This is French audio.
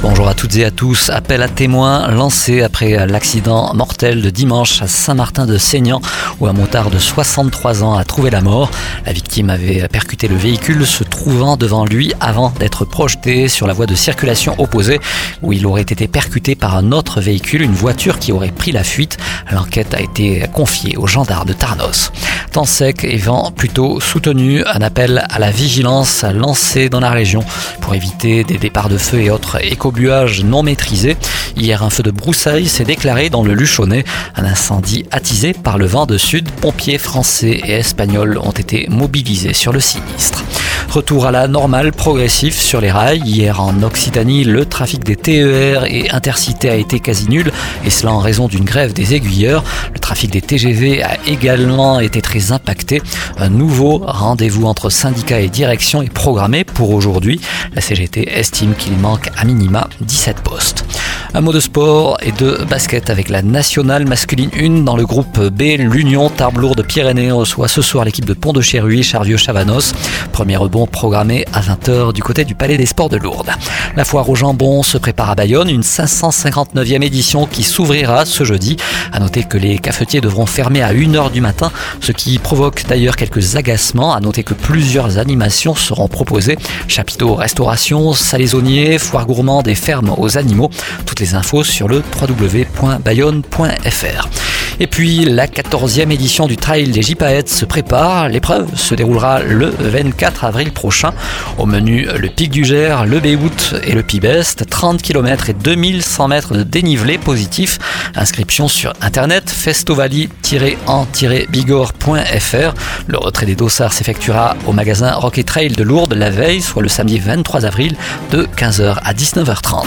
Bonjour à toutes et à tous. Appel à témoins lancé après l'accident mortel de dimanche à Saint-Martin de Seignan où un motard de 63 ans a trouvé la mort. La victime avait percuté le véhicule se trouvant devant lui avant d'être projeté sur la voie de circulation opposée où il aurait été percuté par un autre véhicule, une voiture qui aurait pris la fuite. L'enquête a été confiée aux gendarmes de Tarnos. Temps sec et vent plutôt soutenu, un appel à la vigilance lancé dans la région pour éviter des départs de feu et autres écobuages non maîtrisés. Hier, un feu de broussailles s'est déclaré dans le Luchonnet. Un incendie attisé par le vent de sud. Pompiers français et espagnols ont été mobilisés sur le sinistre. Retour à la normale progressif sur les rails. Hier en Occitanie, le trafic des TER et Intercités a été quasi nul, et cela en raison d'une grève des aiguilleurs. Le trafic des TGV a également été très impacté. Un nouveau rendez-vous entre syndicats et direction est programmé pour aujourd'hui. La CGT estime qu'il manque à minima 17 postes. Un mot de sport et de basket avec la nationale masculine 1 dans le groupe B. L'Union Tarbes-Lourdes Pyrénées reçoit ce soir l'équipe de Pont de Chéruy, Charvieux Chavanos. Premier rebond programmé à 20h du côté du Palais des Sports de Lourdes. La foire au jambon se prépare à Bayonne, une 559e édition qui s'ouvrira ce jeudi. À noter que les cafetiers devront fermer à 1h du matin, ce qui provoque d'ailleurs quelques agacements. À noter que plusieurs animations seront proposées. Chapiteau restauration, salaisonnier, foire gourmande et ferme aux animaux les infos sur le www.bayonne.fr. Et puis la 14e édition du Trail des Jipaètes se prépare. L'épreuve se déroulera le 24 avril prochain. Au menu, le Pic du Gers, le Béout et le Pibest. 30 km et 2100 mètres de dénivelé positif. Inscription sur internet festovali-en-bigorre.fr. Le retrait des dossards s'effectuera au magasin Rocket Trail de Lourdes la veille, soit le samedi 23 avril de 15h à 19h30.